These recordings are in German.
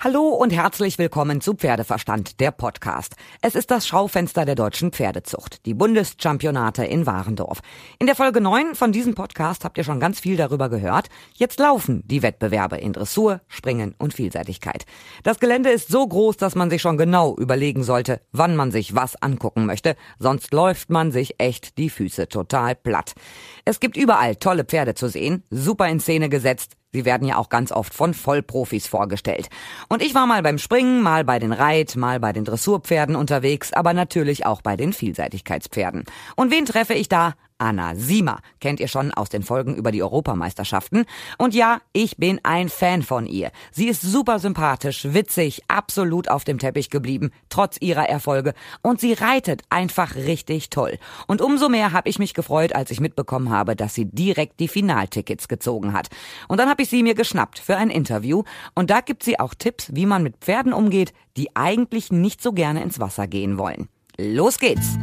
Hallo und herzlich willkommen zu Pferdeverstand, der Podcast. Es ist das Schaufenster der deutschen Pferdezucht, die Bundeschampionate in Warendorf. In der Folge 9 von diesem Podcast habt ihr schon ganz viel darüber gehört. Jetzt laufen die Wettbewerbe in Dressur, Springen und Vielseitigkeit. Das Gelände ist so groß, dass man sich schon genau überlegen sollte, wann man sich was angucken möchte, sonst läuft man sich echt die Füße total platt. Es gibt überall tolle Pferde zu sehen, super in Szene gesetzt, Sie werden ja auch ganz oft von Vollprofis vorgestellt. Und ich war mal beim Springen, mal bei den Reit, mal bei den Dressurpferden unterwegs, aber natürlich auch bei den Vielseitigkeitspferden. Und wen treffe ich da? Anna Siemer. Kennt ihr schon aus den Folgen über die Europameisterschaften. Und ja, ich bin ein Fan von ihr. Sie ist super sympathisch, witzig, absolut auf dem Teppich geblieben, trotz ihrer Erfolge. Und sie reitet einfach richtig toll. Und umso mehr habe ich mich gefreut, als ich mitbekommen habe, dass sie direkt die Finaltickets gezogen hat. Und dann habe ich sie mir geschnappt für ein Interview. Und da gibt sie auch Tipps, wie man mit Pferden umgeht, die eigentlich nicht so gerne ins Wasser gehen wollen. Los geht's!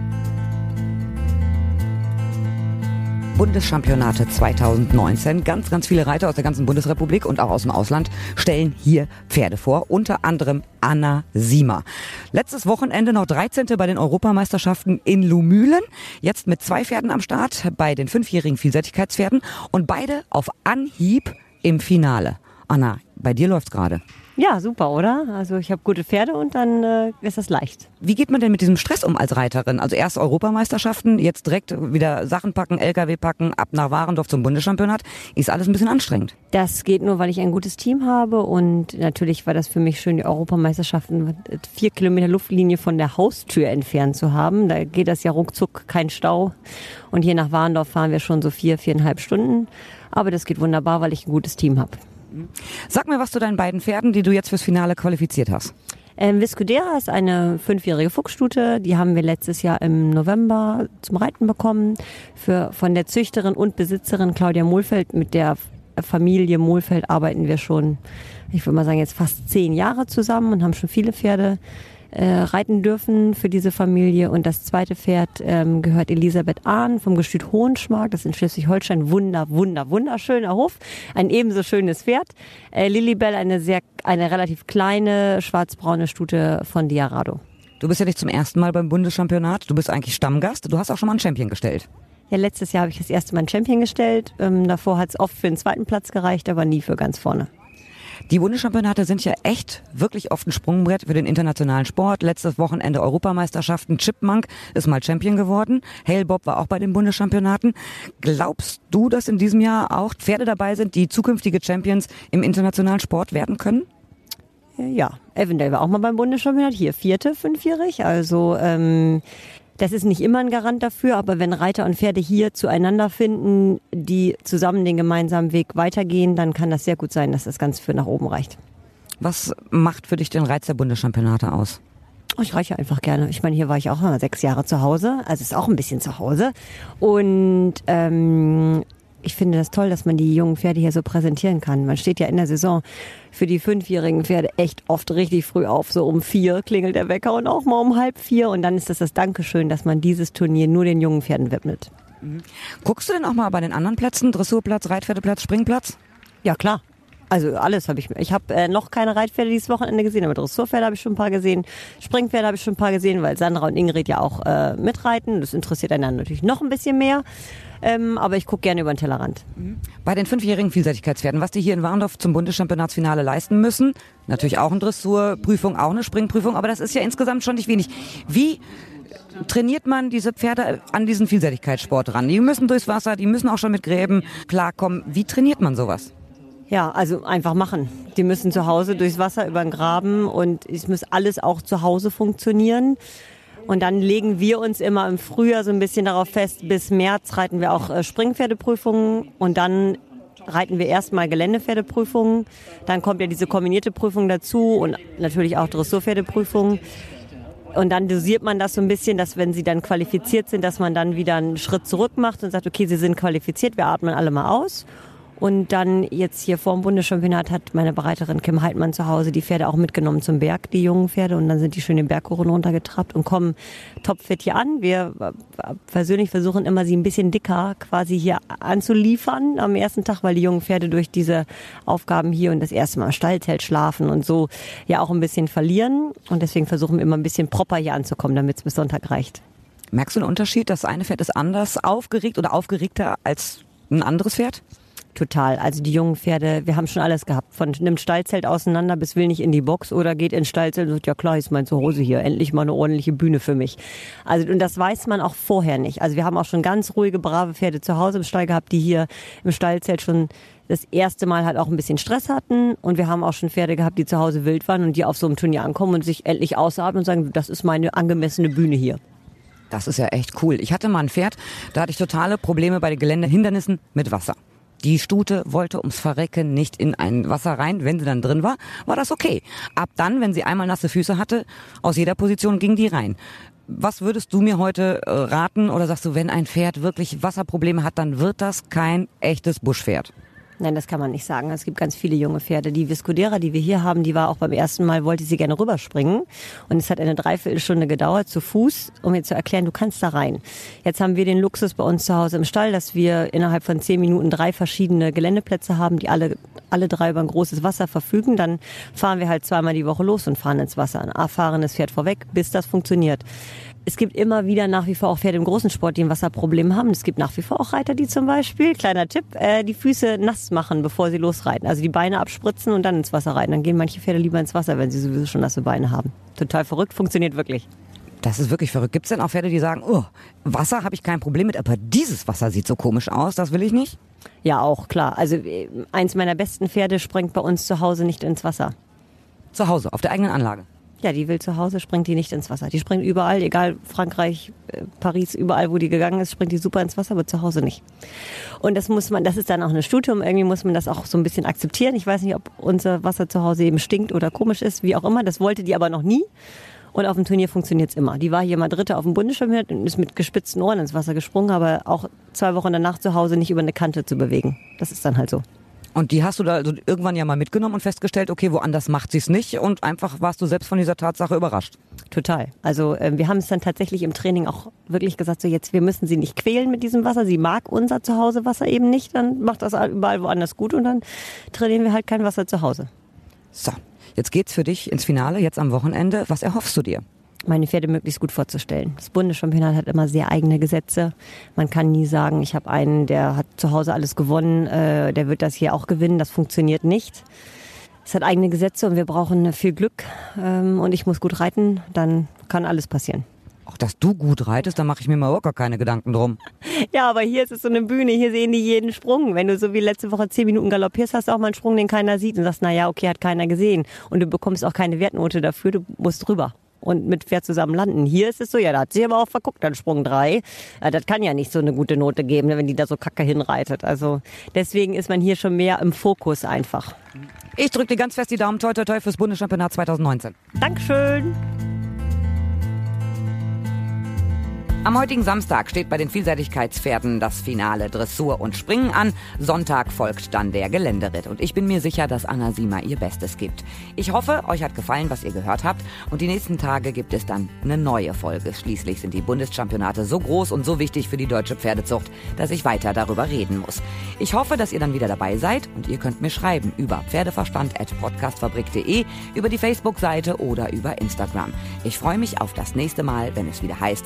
Bundeschampionate 2019. Ganz, ganz viele Reiter aus der ganzen Bundesrepublik und auch aus dem Ausland stellen hier Pferde vor, unter anderem Anna Siemer. Letztes Wochenende noch 13. bei den Europameisterschaften in Lumülen. Jetzt mit zwei Pferden am Start bei den fünfjährigen Vielseitigkeitspferden und beide auf Anhieb im Finale. Anna, bei dir läuft's gerade. Ja, super, oder? Also ich habe gute Pferde und dann äh, ist das leicht. Wie geht man denn mit diesem Stress um als Reiterin? Also erst Europameisterschaften, jetzt direkt wieder Sachen packen, LKW packen, ab nach Warendorf zum Bundeschampionat. Ist alles ein bisschen anstrengend. Das geht nur, weil ich ein gutes Team habe und natürlich war das für mich schön, die Europameisterschaften vier Kilometer Luftlinie von der Haustür entfernt zu haben. Da geht das ja ruckzuck, kein Stau. Und hier nach Warendorf fahren wir schon so vier, viereinhalb Stunden. Aber das geht wunderbar, weil ich ein gutes Team habe. Sag mir was zu deinen beiden Pferden, die du jetzt fürs Finale qualifiziert hast. Ähm, Viscudera ist eine fünfjährige Fuchsstute. Die haben wir letztes Jahr im November zum Reiten bekommen. Für, von der Züchterin und Besitzerin Claudia Mohlfeld. Mit der Familie Mohlfeld arbeiten wir schon, ich würde mal sagen, jetzt fast zehn Jahre zusammen und haben schon viele Pferde äh, reiten dürfen für diese Familie. Und das zweite Pferd ähm, gehört Elisabeth Ahn vom Gestüt Hohenschmark. Das ist in Schleswig-Holstein. Wunder, wunder, wunderschöner Hof. Ein ebenso schönes Pferd. Äh, Lilibel, eine sehr, eine relativ kleine schwarzbraune Stute von Diarado. Du bist ja nicht zum ersten Mal beim Bundeschampionat. Du bist eigentlich Stammgast. Du hast auch schon mal einen Champion gestellt. Ja, letztes Jahr habe ich das erste Mal einen Champion gestellt. Ähm, davor hat es oft für den zweiten Platz gereicht, aber nie für ganz vorne. Die Bundeschampionate sind ja echt wirklich oft ein Sprungbrett für den internationalen Sport. Letztes Wochenende Europameisterschaften. Chipmunk ist mal Champion geworden. Hale Bob war auch bei den Bundeschampionaten. Glaubst du, dass in diesem Jahr auch Pferde dabei sind, die zukünftige Champions im internationalen Sport werden können? Ja, Evandale war auch mal beim Bundeschampionat. Hier vierte, fünfjährig. Also ähm, das ist nicht immer ein Garant dafür, aber wenn Reiter und Pferde hier zueinander finden, die zusammen den gemeinsamen Weg weitergehen, dann kann das sehr gut sein, dass das Ganze für nach oben reicht. Was macht für dich den Reiz der Bundeschampionate aus? Oh, ich reiche einfach gerne. Ich meine, hier war ich auch mal sechs Jahre zu Hause, also ist auch ein bisschen zu Hause. Und ähm, ich finde das toll, dass man die jungen Pferde hier so präsentieren kann. Man steht ja in der Saison für die fünfjährigen Pferde echt oft richtig früh auf. So um vier klingelt der Wecker und auch mal um halb vier. Und dann ist das das Dankeschön, dass man dieses Turnier nur den jungen Pferden widmet. Mhm. Guckst du denn auch mal bei den anderen Plätzen? Dressurplatz, Reitpferdeplatz, Springplatz? Ja, klar. Also alles habe ich. Ich habe äh, noch keine Reitpferde dieses Wochenende gesehen, aber Dressurpferde habe ich schon ein paar gesehen. Springpferde habe ich schon ein paar gesehen, weil Sandra und Ingrid ja auch äh, mitreiten. Das interessiert einen dann natürlich noch ein bisschen mehr. Ähm, aber ich gucke gerne über den Tellerrand. Bei den fünfjährigen Vielseitigkeitspferden, was die hier in Warndorf zum Bundeschampionatsfinale leisten müssen, natürlich auch eine Dressurprüfung, auch eine Springprüfung, aber das ist ja insgesamt schon nicht wenig. Wie trainiert man diese Pferde an diesen Vielseitigkeitssport ran? Die müssen durchs Wasser, die müssen auch schon mit Gräben klarkommen. Wie trainiert man sowas? Ja, also einfach machen. Die müssen zu Hause durchs Wasser über den Graben und es muss alles auch zu Hause funktionieren. Und dann legen wir uns immer im Frühjahr so ein bisschen darauf fest, bis März reiten wir auch äh, Springpferdeprüfungen und dann reiten wir erstmal Geländepferdeprüfungen. Dann kommt ja diese kombinierte Prüfung dazu und natürlich auch Dressurpferdeprüfungen. Und dann dosiert man das so ein bisschen, dass wenn sie dann qualifiziert sind, dass man dann wieder einen Schritt zurück macht und sagt, okay, sie sind qualifiziert, wir atmen alle mal aus. Und dann jetzt hier vor dem Bundeschampionat hat meine Bereiterin Kim Heidmann zu Hause die Pferde auch mitgenommen zum Berg, die jungen Pferde. Und dann sind die schön den Berg runtergetrappt und kommen topfit hier an. Wir äh, persönlich versuchen immer, sie ein bisschen dicker quasi hier anzuliefern am ersten Tag, weil die jungen Pferde durch diese Aufgaben hier und das erste Mal im Stallzelt schlafen und so ja auch ein bisschen verlieren. Und deswegen versuchen wir immer ein bisschen proper hier anzukommen, damit es bis Sonntag reicht. Merkst du einen Unterschied? Das eine Pferd ist anders aufgeregt oder aufgeregter als ein anderes Pferd? Total. Also die jungen Pferde, wir haben schon alles gehabt. Von einem Stallzelt auseinander bis will nicht in die Box oder geht ins Stallzelt und sagt, ja klar, ist mein Zuhause hier. Endlich mal eine ordentliche Bühne für mich. Also, und das weiß man auch vorher nicht. Also wir haben auch schon ganz ruhige, brave Pferde zu Hause im Stall gehabt, die hier im Stallzelt schon das erste Mal halt auch ein bisschen Stress hatten. Und wir haben auch schon Pferde gehabt, die zu Hause wild waren und die auf so einem Turnier ankommen und sich endlich ausatmen und sagen, das ist meine angemessene Bühne hier. Das ist ja echt cool. Ich hatte mal ein Pferd, da hatte ich totale Probleme bei den Geländehindernissen mit Wasser. Die Stute wollte ums Verrecken nicht in ein Wasser rein. Wenn sie dann drin war, war das okay. Ab dann, wenn sie einmal nasse Füße hatte, aus jeder Position ging die rein. Was würdest du mir heute äh, raten oder sagst du, wenn ein Pferd wirklich Wasserprobleme hat, dann wird das kein echtes Buschpferd? Nein, das kann man nicht sagen. Es gibt ganz viele junge Pferde. Die Viscodera, die wir hier haben, die war auch beim ersten Mal, wollte sie gerne rüberspringen. Und es hat eine Dreiviertelstunde gedauert zu Fuß, um mir zu erklären, du kannst da rein. Jetzt haben wir den Luxus bei uns zu Hause im Stall, dass wir innerhalb von zehn Minuten drei verschiedene Geländeplätze haben, die alle, alle drei über ein großes Wasser verfügen. Dann fahren wir halt zweimal die Woche los und fahren ins Wasser. Ein erfahrenes Pferd vorweg, bis das funktioniert es gibt immer wieder nach wie vor auch Pferde im großen Sport, die ein Wasserproblem haben. Es gibt nach wie vor auch Reiter, die zum Beispiel, kleiner Tipp, äh, die Füße nass machen, bevor sie losreiten. Also die Beine abspritzen und dann ins Wasser reiten. Dann gehen manche Pferde lieber ins Wasser, wenn sie sowieso schon nasse Beine haben. Total verrückt, funktioniert wirklich. Das ist wirklich verrückt. Gibt es denn auch Pferde, die sagen, oh, Wasser habe ich kein Problem mit, aber dieses Wasser sieht so komisch aus, das will ich nicht? Ja, auch, klar. Also äh, eins meiner besten Pferde springt bei uns zu Hause nicht ins Wasser. Zu Hause, auf der eigenen Anlage? Ja, die will zu Hause, springt die nicht ins Wasser. Die springt überall, egal Frankreich, äh, Paris, überall, wo die gegangen ist, springt die super ins Wasser, aber zu Hause nicht. Und das muss man, das ist dann auch ein Studium, irgendwie muss man das auch so ein bisschen akzeptieren. Ich weiß nicht, ob unser Wasser zu Hause eben stinkt oder komisch ist, wie auch immer. Das wollte die aber noch nie. Und auf dem Turnier funktioniert es immer. Die war hier mal Dritte auf dem Bundeschampionat und ist mit gespitzten Ohren ins Wasser gesprungen, aber auch zwei Wochen danach zu Hause nicht über eine Kante zu bewegen. Das ist dann halt so. Und die hast du da also irgendwann ja mal mitgenommen und festgestellt, okay, woanders macht sie es nicht und einfach warst du selbst von dieser Tatsache überrascht. Total. Also äh, wir haben es dann tatsächlich im Training auch wirklich gesagt, so jetzt, wir müssen sie nicht quälen mit diesem Wasser. Sie mag unser Zuhausewasser eben nicht, dann macht das überall woanders gut und dann trainieren wir halt kein Wasser zu Hause. So, jetzt geht's für dich ins Finale, jetzt am Wochenende. Was erhoffst du dir? Meine Pferde möglichst gut vorzustellen. Das Bundeschampionat hat immer sehr eigene Gesetze. Man kann nie sagen, ich habe einen, der hat zu Hause alles gewonnen, äh, der wird das hier auch gewinnen. Das funktioniert nicht. Es hat eigene Gesetze und wir brauchen viel Glück ähm, und ich muss gut reiten, dann kann alles passieren. Auch dass du gut reitest, da mache ich mir mal gar keine Gedanken drum. Ja, aber hier ist es so eine Bühne, hier sehen die jeden Sprung. Wenn du so wie letzte Woche zehn Minuten galoppierst, hast du auch mal einen Sprung, den keiner sieht und sagst, na ja, okay, hat keiner gesehen. Und du bekommst auch keine Wertnote dafür, du musst drüber und mit Pferd zusammen landen. Hier ist es so, ja, da hat sie aber auch verguckt, dann Sprung drei. Ja, das kann ja nicht so eine gute Note geben, wenn die da so kacke hinreitet. Also deswegen ist man hier schon mehr im Fokus einfach. Ich drücke dir ganz fest die Daumen, toi toi toi fürs Bundeschampionat 2019. Dankeschön. Am heutigen Samstag steht bei den Vielseitigkeitspferden das Finale Dressur und Springen an. Sonntag folgt dann der Geländeritt. Und ich bin mir sicher, dass Anna Sima ihr Bestes gibt. Ich hoffe, euch hat gefallen, was ihr gehört habt. Und die nächsten Tage gibt es dann eine neue Folge. Schließlich sind die Bundeschampionate so groß und so wichtig für die deutsche Pferdezucht, dass ich weiter darüber reden muss. Ich hoffe, dass ihr dann wieder dabei seid und ihr könnt mir schreiben über pferdeverstand.podcastfabrik.de, über die Facebook-Seite oder über Instagram. Ich freue mich auf das nächste Mal, wenn es wieder heißt